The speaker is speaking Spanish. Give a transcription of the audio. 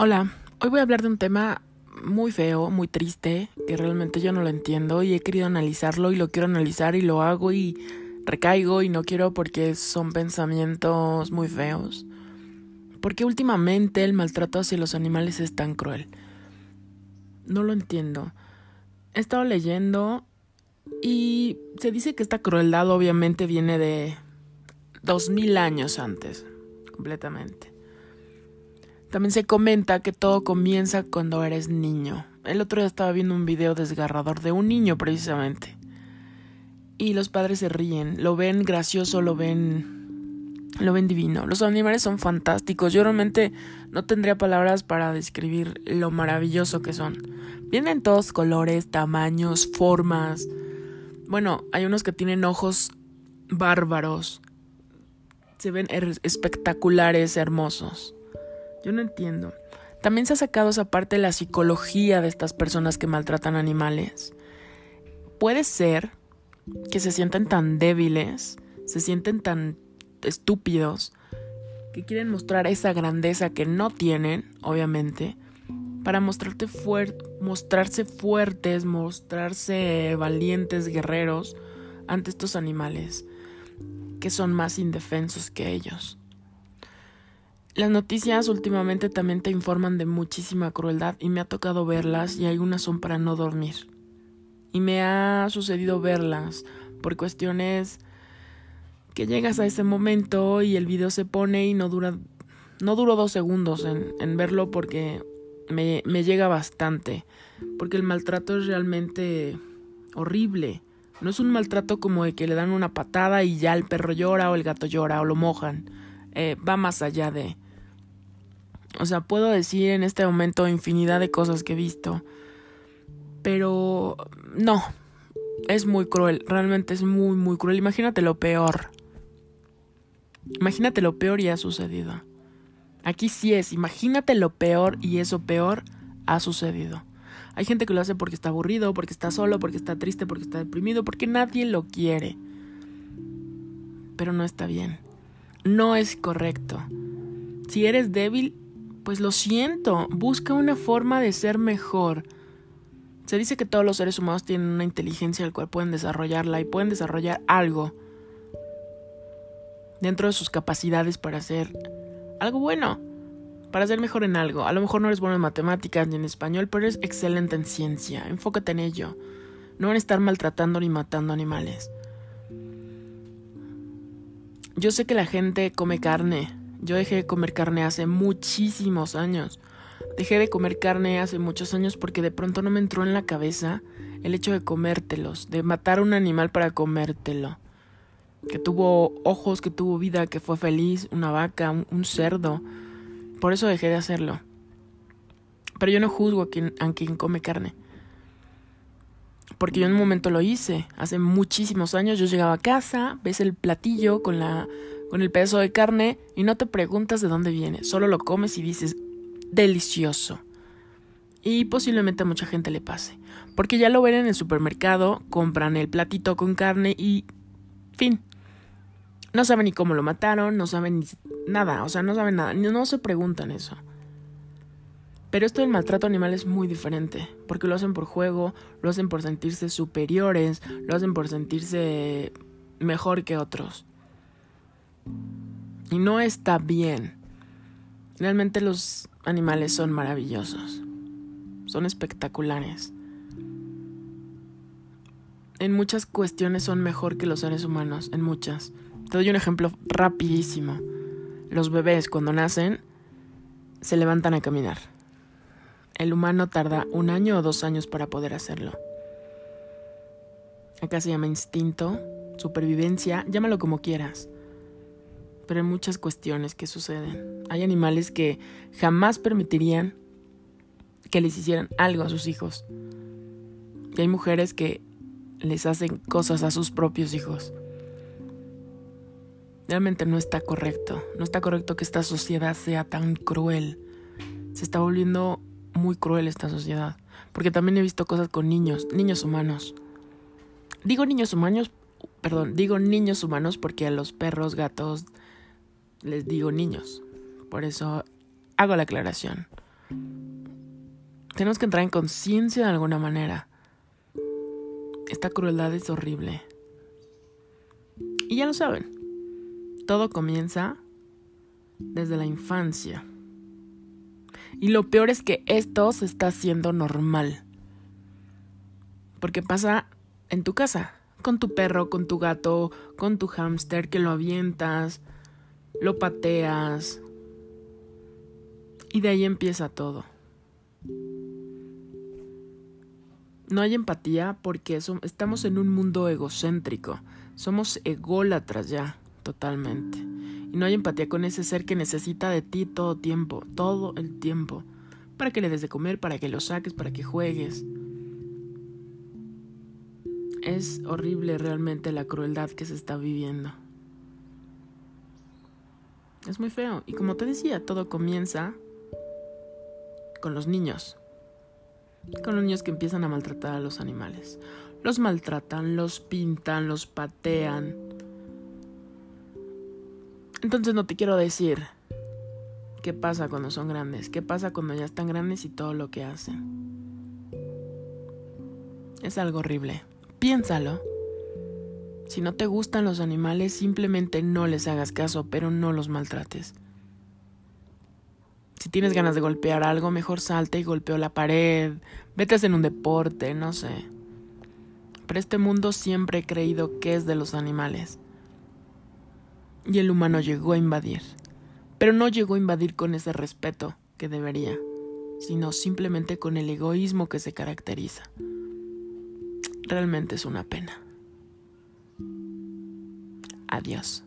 Hola, hoy voy a hablar de un tema muy feo, muy triste, que realmente yo no lo entiendo y he querido analizarlo y lo quiero analizar y lo hago y recaigo y no quiero porque son pensamientos muy feos. Porque últimamente el maltrato hacia los animales es tan cruel. No lo entiendo. He estado leyendo y se dice que esta crueldad obviamente viene de dos mil años antes, completamente. También se comenta que todo comienza cuando eres niño. El otro día estaba viendo un video desgarrador de un niño precisamente. Y los padres se ríen, lo ven gracioso, lo ven lo ven divino. Los animales son fantásticos. Yo realmente no tendría palabras para describir lo maravilloso que son. Vienen todos colores, tamaños, formas. Bueno, hay unos que tienen ojos bárbaros. Se ven espectaculares, hermosos. Yo no entiendo. También se ha sacado esa parte de la psicología de estas personas que maltratan animales. Puede ser que se sienten tan débiles, se sienten tan estúpidos, que quieren mostrar esa grandeza que no tienen, obviamente, para mostrarte mostrarse fuertes, mostrarse valientes guerreros ante estos animales que son más indefensos que ellos. Las noticias últimamente también te informan de muchísima crueldad y me ha tocado verlas y algunas son para no dormir. Y me ha sucedido verlas por cuestiones que llegas a ese momento y el video se pone y no dura no duró dos segundos en, verlo porque me, me llega bastante. Porque el maltrato es realmente horrible. No es un maltrato como de que le dan una patada y ya el perro llora o el gato llora o lo mojan. Eh, va más allá de, o sea, puedo decir en este momento infinidad de cosas que he visto. Pero no, es muy cruel, realmente es muy, muy cruel. Imagínate lo peor. Imagínate lo peor y ha sucedido. Aquí sí es, imagínate lo peor y eso peor ha sucedido. Hay gente que lo hace porque está aburrido, porque está solo, porque está triste, porque está deprimido, porque nadie lo quiere. Pero no está bien. No es correcto. Si eres débil, pues lo siento, busca una forma de ser mejor. Se dice que todos los seres humanos tienen una inteligencia al cual pueden desarrollarla y pueden desarrollar algo dentro de sus capacidades para hacer algo bueno, para ser mejor en algo. A lo mejor no eres bueno en matemáticas ni en español, pero eres excelente en ciencia. Enfócate en ello. No en estar maltratando ni matando animales. Yo sé que la gente come carne, yo dejé de comer carne hace muchísimos años. Dejé de comer carne hace muchos años porque de pronto no me entró en la cabeza el hecho de comértelos, de matar un animal para comértelo. Que tuvo ojos, que tuvo vida, que fue feliz, una vaca, un, cerdo. Por eso dejé de hacerlo. Pero yo no juzgo a quien, a quien come carne. Porque yo en un momento lo hice. Hace muchísimos años yo llegaba a casa, ves el platillo con la con el pedazo de carne y no te preguntas de dónde viene, solo lo comes y dices delicioso. Y posiblemente a mucha gente le pase, porque ya lo ven en el supermercado, compran el platito con carne y fin. No saben ni cómo lo mataron, no saben ni nada, o sea, no saben nada, no se preguntan eso. Pero esto del maltrato animal es muy diferente, porque lo hacen por juego, lo hacen por sentirse superiores, lo hacen por sentirse mejor que otros. Y no está bien. Realmente los animales son maravillosos. Son espectaculares. En muchas cuestiones son mejor que los seres humanos, en muchas. Te doy un ejemplo rapidísimo. Los bebés cuando nacen se levantan a caminar. El humano tarda un año o dos años para poder hacerlo. Acá se llama instinto, supervivencia, llámalo como quieras pero hay muchas cuestiones que suceden. Hay animales que jamás permitirían que les hicieran algo a sus hijos. Y hay mujeres que les hacen cosas a sus propios hijos. Realmente no está correcto. No está correcto que esta sociedad sea tan cruel. Se está volviendo muy cruel esta sociedad. Porque también he visto cosas con niños, niños humanos. Digo niños humanos, perdón, digo niños humanos porque a los perros, gatos, les digo niños. Por eso hago la aclaración. Tenemos que entrar en conciencia de alguna manera. Esta crueldad es horrible. Y ya lo saben, todo comienza desde la infancia. Y lo peor es que esto se está haciendo normal. Porque pasa en tu casa, con tu perro, con tu gato, con tu hámster, que lo avientas, lo pateas. Y de ahí empieza todo. No hay empatía porque estamos en un mundo egocéntrico. Somos ególatras ya, totalmente. Y no hay empatía con ese ser que necesita de ti todo tiempo, todo el tiempo. Para que le des de comer, para que lo saques, para que juegues. Es horrible realmente la crueldad que se está viviendo. Es muy feo. Y como te decía, todo comienza con los niños. Con los niños que empiezan a maltratar a los animales. Los maltratan, los pintan, los patean. Entonces no te quiero decir qué pasa cuando son grandes, qué pasa cuando ya están grandes y todo lo que hacen. Es algo horrible. Piénsalo. Si no te gustan los animales, simplemente no les hagas caso, pero no los maltrates. Si tienes ganas de golpear algo, mejor salte y golpeo la pared, vete a hacer un deporte, no sé. Pero este mundo siempre he creído que es de los animales. Y el humano llegó a invadir. Pero no llegó a invadir con ese respeto que debería, sino simplemente con el egoísmo que se caracteriza. Realmente es una pena. Adiós.